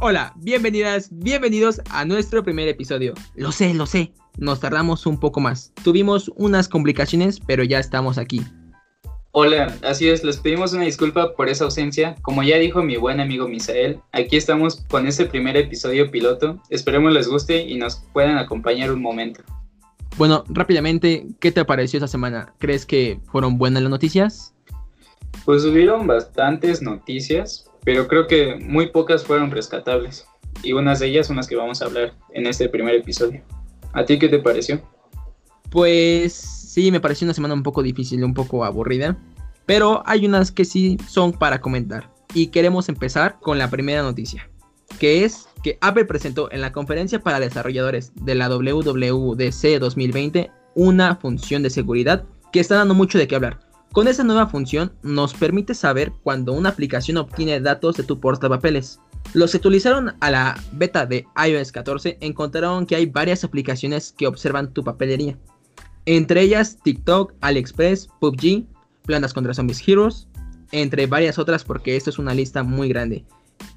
Hola, bienvenidas, bienvenidos a nuestro primer episodio. Lo sé, lo sé, nos tardamos un poco más. Tuvimos unas complicaciones, pero ya estamos aquí. Hola, así es, les pedimos una disculpa por esa ausencia. Como ya dijo mi buen amigo Misael, aquí estamos con este primer episodio piloto. Esperemos les guste y nos puedan acompañar un momento. Bueno, rápidamente, ¿qué te pareció esta semana? ¿Crees que fueron buenas las noticias? Pues hubieron bastantes noticias, pero creo que muy pocas fueron rescatables. Y unas de ellas son las que vamos a hablar en este primer episodio. ¿A ti qué te pareció? Pues sí, me pareció una semana un poco difícil, un poco aburrida. Pero hay unas que sí son para comentar. Y queremos empezar con la primera noticia. Que es que Apple presentó en la conferencia para desarrolladores de la WWDC 2020 una función de seguridad que está dando mucho de qué hablar con esa nueva función nos permite saber cuando una aplicación obtiene datos de tu portapapeles. Los que utilizaron a la beta de iOS 14 encontraron que hay varias aplicaciones que observan tu papelería. Entre ellas TikTok, AliExpress, PUBG, Plantas contra Zombies Heroes, entre varias otras porque esto es una lista muy grande.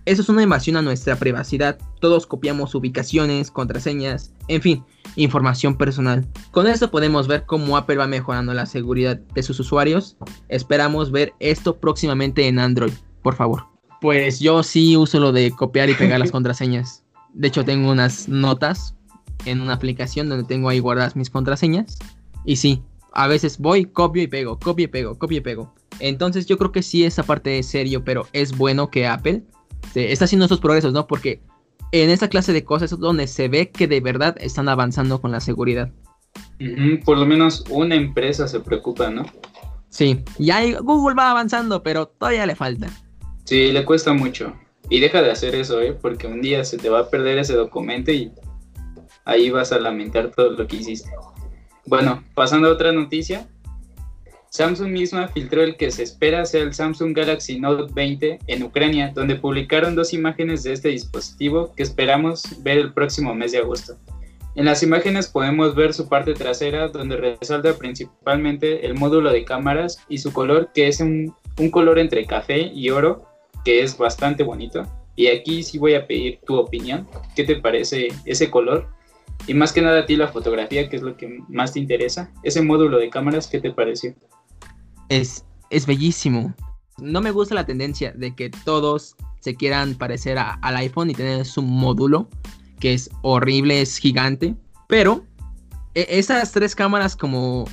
Eso es una invasión a nuestra privacidad. Todos copiamos ubicaciones, contraseñas, en fin, información personal. Con esto podemos ver cómo Apple va mejorando la seguridad de sus usuarios. Esperamos ver esto próximamente en Android, por favor. Pues yo sí uso lo de copiar y pegar las contraseñas. De hecho, tengo unas notas en una aplicación donde tengo ahí guardadas mis contraseñas. Y sí, a veces voy, copio y pego, copio y pego, copio y pego. Entonces yo creo que sí esa parte es serio, pero es bueno que Apple está haciendo esos progresos, ¿no? Porque en esta clase de cosas es donde se ve que de verdad están avanzando con la seguridad. por lo menos una empresa se preocupa, ¿no? Sí, ya Google va avanzando, pero todavía le falta. Sí, le cuesta mucho. Y deja de hacer eso, ¿eh? Porque un día se te va a perder ese documento y ahí vas a lamentar todo lo que hiciste. Bueno, pasando a otra noticia, Samsung misma filtró el que se espera sea el Samsung Galaxy Note 20 en Ucrania, donde publicaron dos imágenes de este dispositivo que esperamos ver el próximo mes de agosto. En las imágenes podemos ver su parte trasera, donde resalta principalmente el módulo de cámaras y su color, que es un, color entre café y oro, que es bastante bonito. Y aquí sí voy a pedir tu opinión. ¿Qué te parece ese color? Y más que nada a ti la fotografía, que es lo que más te interesa. Ese módulo de cámaras, ¿qué te pareció? Es, es bellísimo. No me gusta la tendencia de que todos se quieran parecer al iPhone y tener su módulo, que es horrible, es gigante. Pero e, esas tres cámaras como,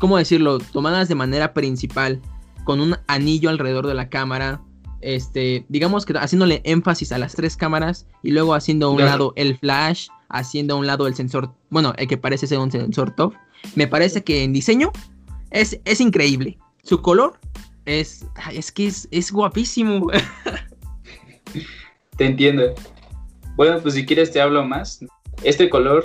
¿cómo decirlo? Tomadas de manera principal, con un anillo alrededor de la cámara, este, digamos que haciéndole énfasis a las tres cámaras y luego haciendo a un lado el flash, haciendo a un lado el sensor, bueno, el que parece ser un sensor top. Me parece que en diseño es, es increíble. Su color es. Es que es, guapísimo. Te entiendo. Bueno, pues si quieres te hablo más. Este color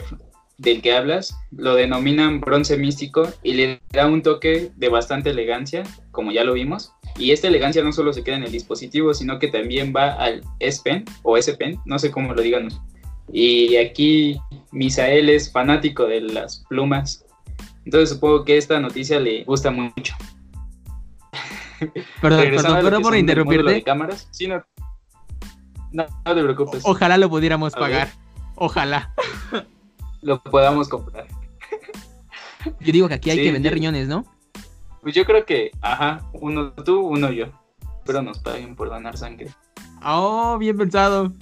del que hablas lo denominan bronce místico y le da un toque de bastante elegancia, como ya lo vimos. Y esta elegancia no solo se queda en el dispositivo, sino que también va al S Pen o S Pen, no sé cómo lo digan. Y aquí Misael es fanático de las plumas. Entonces supongo que esta noticia le gusta mucho. Perdón, perdón, por interrumpirte. De cámaras. Sí, no, no, te preocupes. Ojalá lo pudiéramos pagar. Ojalá. Lo podamos comprar. Yo digo que aquí hay que vender riñones, ¿no? Pues yo creo que, ajá, uno tú, uno yo. Pero nos paguen por donar sangre. Oh, bien pensado.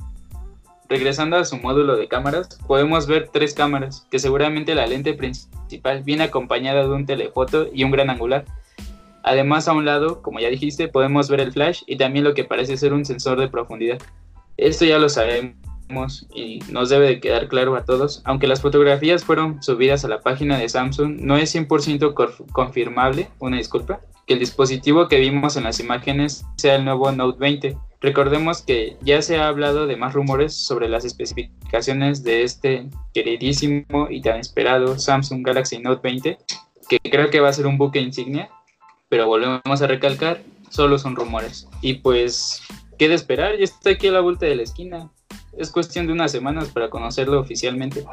Regresando a su módulo de cámaras, podemos ver tres cámaras, que seguramente la lente principal viene acompañada de un telefoto y un gran angular, Además, a un lado, como ya dijiste, podemos ver el flash y también lo que parece ser un sensor de profundidad. Esto ya lo sabemos y nos debe de quedar claro a todos. Aunque las fotografías fueron subidas a la página de Samsung, no es 100% confirmable, una disculpa, que el dispositivo que vimos en las imágenes sea el nuevo Note 20. Recordemos que ya se ha hablado de más rumores sobre las especificaciones de este queridísimo y tan esperado Samsung Galaxy Note 20, que creo que va a ser un buque insignia pero volvemos a recalcar, solo son rumores. Y pues, ¿qué de esperar? Ya está aquí a la vuelta de la esquina. Es cuestión de unas semanas para conocerlo oficialmente.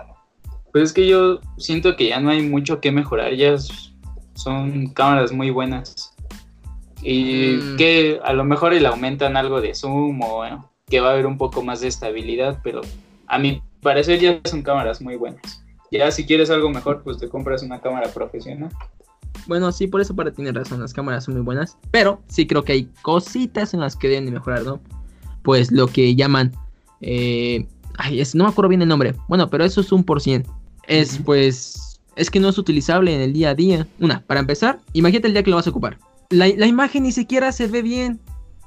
Pues es que yo siento que ya no hay mucho que mejorar, ya son cámaras muy buenas. Y mm. que a lo mejor le aumentan algo de zoom o que va a haber un poco más de estabilidad, pero a mi parecer ya son cámaras muy buenas. Ya si quieres algo mejor, pues te compras una cámara profesional. Bueno, sí, por eso para tener razón, las cámaras son muy buenas, pero sí creo que hay cositas en las que deben de mejorar, ¿no? Pues lo que llaman, eh, ay, es, no me acuerdo bien el nombre, bueno, pero eso es un por cien. Es pues, es que no es utilizable en el día a día. Una, para empezar, imagínate el día que lo vas a ocupar. La, la imagen ni siquiera se ve bien,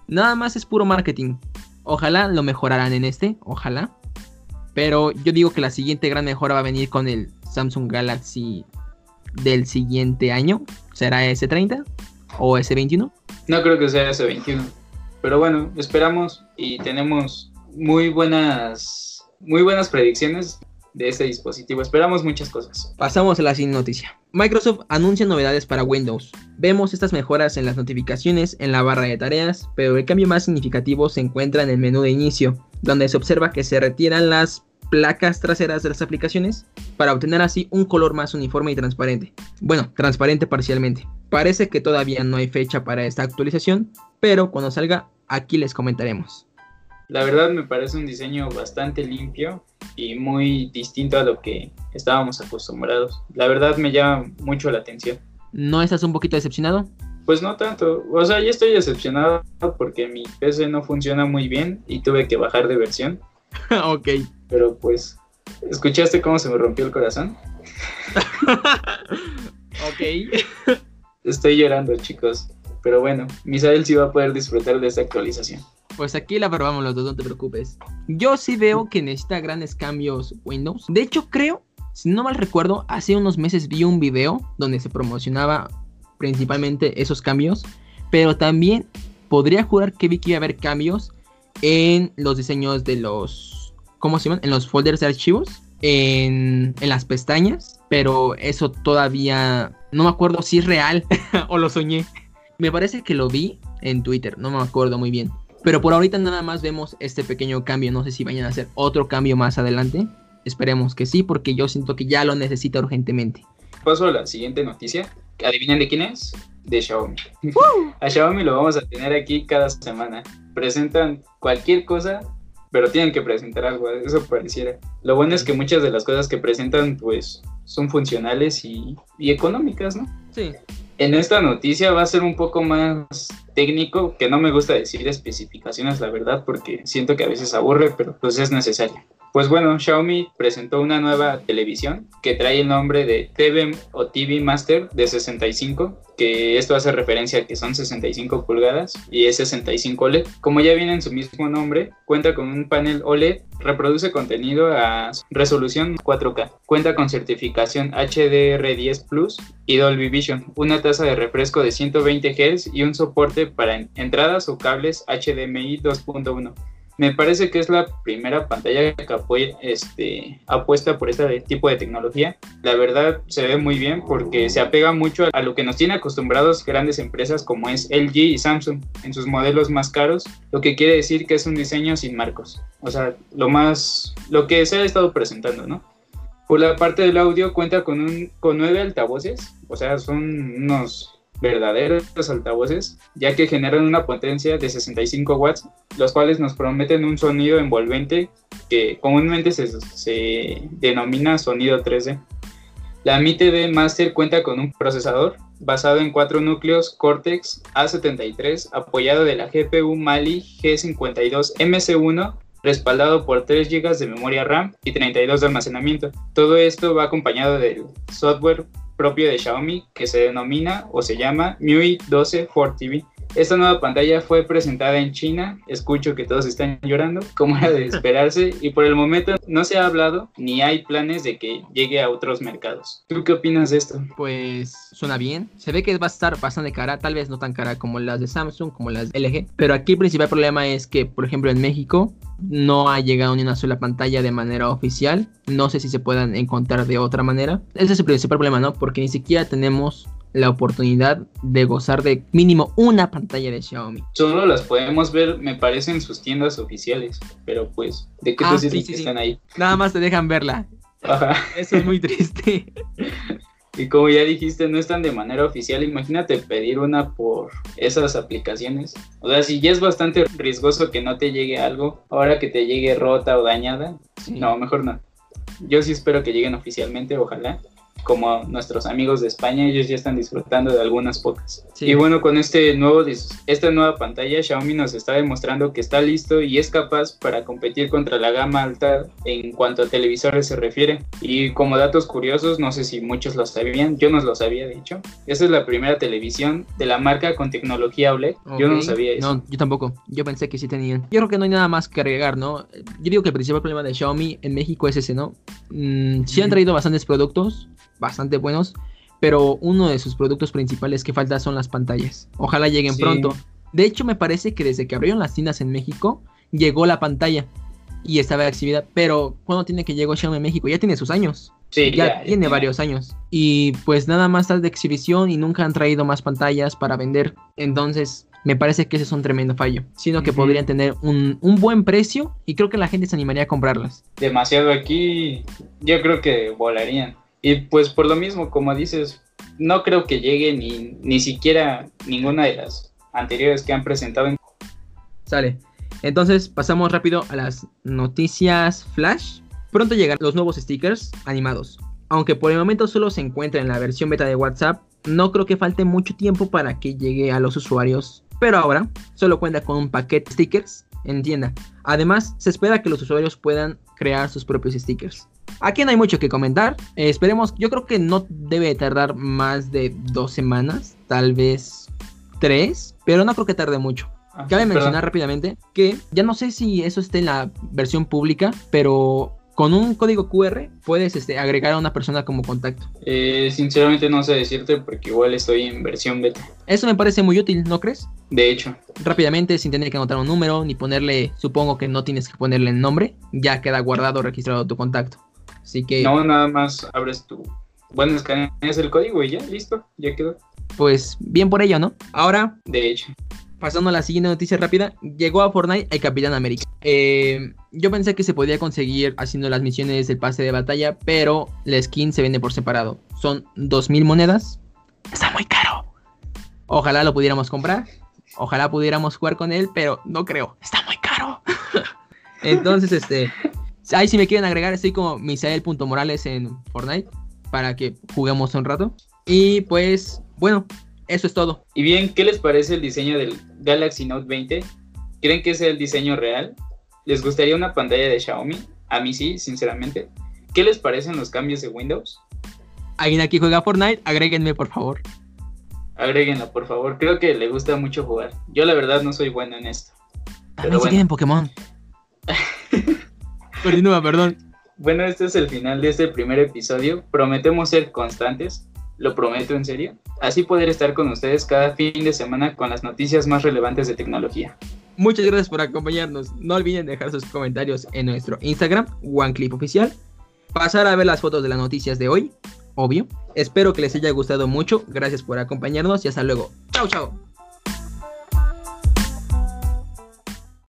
nada más es puro marketing. Ojalá lo mejorarán en este, ojalá. Pero yo digo que la siguiente gran mejora va a venir con el Samsung Galaxy del siguiente año. ¿Será S30 o S21? No creo que sea S21. Pero bueno, esperamos y tenemos muy buenas, muy buenas predicciones de este dispositivo. Esperamos muchas cosas. Pasamos a la siguiente noticia. Microsoft anuncia novedades para Windows. Vemos estas mejoras en las notificaciones en la barra de tareas, pero el cambio más significativo se encuentra en el menú de inicio, donde se observa que se retiran las placas traseras de las aplicaciones para obtener así un color más uniforme y transparente. Bueno, transparente parcialmente. Parece que todavía no hay fecha para esta actualización, pero cuando salga aquí les comentaremos. La verdad me parece un diseño bastante limpio y muy distinto a lo que estábamos acostumbrados. La verdad me llama mucho la atención. ¿No estás un poquito decepcionado? Pues no tanto. O sea, ya estoy decepcionado porque mi PC no funciona muy bien y tuve que bajar de versión. ok. Pero pues, ¿escuchaste cómo se me rompió el corazón? ok. Estoy llorando, chicos. Pero bueno, Misael sí va a poder disfrutar de esta actualización. Pues aquí la probamos los dos, no te preocupes. Yo sí veo que necesita grandes cambios Windows. De hecho, creo, si no mal recuerdo, hace unos meses vi un video donde se promocionaba principalmente esos cambios. Pero también podría jurar que vi que iba a haber cambios en los diseños de los ¿cómo se llaman? En los folders de archivos, en, en las pestañas, pero eso todavía no me acuerdo si es real o lo soñé. Me parece que lo vi en Twitter, no me acuerdo muy bien. Pero por ahorita nada más vemos este pequeño cambio, no sé si vayan a hacer otro cambio más adelante. Esperemos que sí, porque yo siento que ya lo necesita urgentemente. Paso a la siguiente noticia. ¿Adivinen de quién es? De Xiaomi. a Xiaomi lo vamos a tener aquí cada semana. Presentan cualquier cosa pero tienen que presentar algo, eso pareciera. Lo bueno es que muchas de las cosas que presentan, pues, son funcionales y, y económicas, ¿no? Sí. En esta noticia va a ser un poco más técnico, que no me gusta decir especificaciones, la verdad, porque siento que a veces aburre, pero pues es necesario. Pues bueno, Xiaomi presentó una nueva televisión que trae el nombre de TV o TV Master de 65, que esto hace referencia a que son 65 pulgadas y es 65 OLED. Como ya viene en su mismo nombre, cuenta con un panel OLED, reproduce contenido a resolución 4K, cuenta con certificación HDR10 Plus y Dolby Vision, una tasa de refresco de 120 Hz y un soporte para entradas o cables HDMI 2.1 me parece que es la primera pantalla que este, apuesta por este tipo de tecnología. La verdad se ve muy bien porque se apega mucho a lo que nos tiene acostumbrados grandes empresas como es LG y Samsung en sus modelos más caros, lo que quiere decir que es un diseño sin marcos. O sea, lo más, lo que se ha estado presentando, ¿no? Por la parte del audio cuenta con, un, con nueve altavoces, o sea, son unos verdaderos altavoces, ya que generan una potencia de 65 watts, los cuales nos prometen un sonido envolvente que comúnmente se, se denomina sonido 3D. La Mi TV Master cuenta con un procesador basado en cuatro núcleos Cortex A73 apoyado de la GPU Mali G52 MC1 respaldado por 3 GB de memoria RAM y 32 de almacenamiento. Todo esto va acompañado del software propio de Xiaomi que se denomina o se llama MIUI 12 4 TV. Esta nueva pantalla fue presentada en China, escucho que todos están llorando, como era de esperarse, y por el momento no se ha hablado ni hay planes de que llegue a otros mercados. ¿Tú qué opinas de esto? Pues suena bien, se ve que va a estar bastante cara, tal vez no tan cara como las de Samsung, como las de LG, pero aquí el principal problema es que, por ejemplo, en México no ha llegado ni una sola pantalla de manera oficial. No sé si se puedan encontrar de otra manera. Ese es el principal problema, ¿no? Porque ni siquiera tenemos la oportunidad de gozar de mínimo una pantalla de Xiaomi. Solo las podemos ver, me parece, en sus tiendas oficiales. Pero pues, ¿de qué ah, sí, están ahí? Nada más te dejan verla. Eso es muy triste. Y como ya dijiste, no están de manera oficial. Imagínate pedir una por esas aplicaciones. O sea, si ya es bastante riesgoso que no te llegue algo, ahora que te llegue rota o dañada, no, mejor no. Yo sí espero que lleguen oficialmente, ojalá como nuestros amigos de España, ellos ya están disfrutando de algunas pocas. Y bueno, con este nuevo, esta nueva pantalla, Xiaomi nos está demostrando que está listo y es capaz para competir contra la gama alta en cuanto a televisores se refiere. Y como datos curiosos, no sé si muchos lo sabían, yo no lo sabía de hecho. Esta es la primera televisión de la marca con tecnología OLED. Yo no sabía eso. No, yo tampoco. Yo pensé que sí tenían. Yo creo que no hay nada más que agregar, ¿no? Yo digo que el principal problema de Xiaomi en México es ese, ¿no? Mm, sí han traído bastantes productos, bastante buenos, pero uno de sus productos principales que falta son las pantallas. Ojalá lleguen pronto. De hecho, me parece que desde que abrieron las tiendas en México, llegó la pantalla y estaba exhibida, pero ¿cuándo tiene que llegó Xiaomi en México? Ya tiene sus años. Sí, ya, tiene varios años. Y pues nada más está de exhibición y nunca han traído más pantallas para vender. Entonces, me parece que ese es un tremendo fallo. Sino que podrían tener un, un, buen precio y creo que la gente se animaría a comprarlas. Demasiado aquí, yo creo que volarían. Y pues por lo mismo, como dices, no creo que llegue ni, ni siquiera ninguna de las anteriores que han presentado. Sale. Entonces pasamos rápido a las noticias flash. Pronto llegan los nuevos stickers animados. Aunque por el momento solo se encuentra en la versión beta de WhatsApp, no creo que falte mucho tiempo para que llegue a los usuarios. Pero ahora solo cuenta con un paquete de stickers en tienda. Además, se espera que los usuarios puedan crear sus propios stickers. Aquí no hay mucho que comentar. Eh, esperemos, yo creo que no debe tardar más de dos semanas, tal vez tres, pero no creo que tarde mucho. Ah, Cabe mencionar rápidamente que ya no sé si eso esté en la versión pública, pero con un código QR puedes este, agregar a una persona como contacto. Eh, sinceramente no sé decirte porque igual estoy en versión beta. Eso me parece muy útil, ¿no crees? De hecho. Rápidamente, sin tener que anotar un número ni ponerle, supongo que no tienes que ponerle el nombre, ya queda guardado, registrado tu contacto. Así que... No, nada más abres tu... Bueno, escaneas el código y ya, listo, ya quedó. Pues bien por ello, ¿no? Ahora... De hecho. Pasando a la siguiente noticia rápida, llegó a Fortnite el Capitán América. Eh, yo pensé que se podía conseguir haciendo las misiones del pase de batalla, pero la skin se vende por separado. Son 2.000 monedas. Está muy caro. Ojalá lo pudiéramos comprar. Ojalá pudiéramos jugar con él, pero no creo. Está muy caro. Entonces, este, Ahí si me quieren agregar, estoy como Misael.morales en Fortnite para que juguemos un rato. Y pues, bueno, eso es todo. Y bien, ¿qué les parece el diseño del Galaxy Note 20? ¿Creen que es el diseño real? ¿Les gustaría una pantalla de Xiaomi? A mí sí, sinceramente. ¿Qué les parecen los cambios de Windows? ¿Alguien aquí juega Fortnite? Agréguenme, por favor. Agréguenla, por favor. Creo que le gusta mucho jugar. Yo la verdad no soy bueno en esto. También si tienen Pokémon. Continúa, perdón. Bueno, este es el final de este primer episodio. Prometemos ser constantes, lo prometo en serio. Así poder estar con ustedes cada fin de semana con las noticias más relevantes de tecnología. Muchas gracias por acompañarnos. No olviden dejar sus comentarios en nuestro Instagram, OneClipOficial. Pasar a ver las fotos de las noticias de hoy, obvio. Espero que les haya gustado mucho. Gracias por acompañarnos y hasta luego. Chao, chao.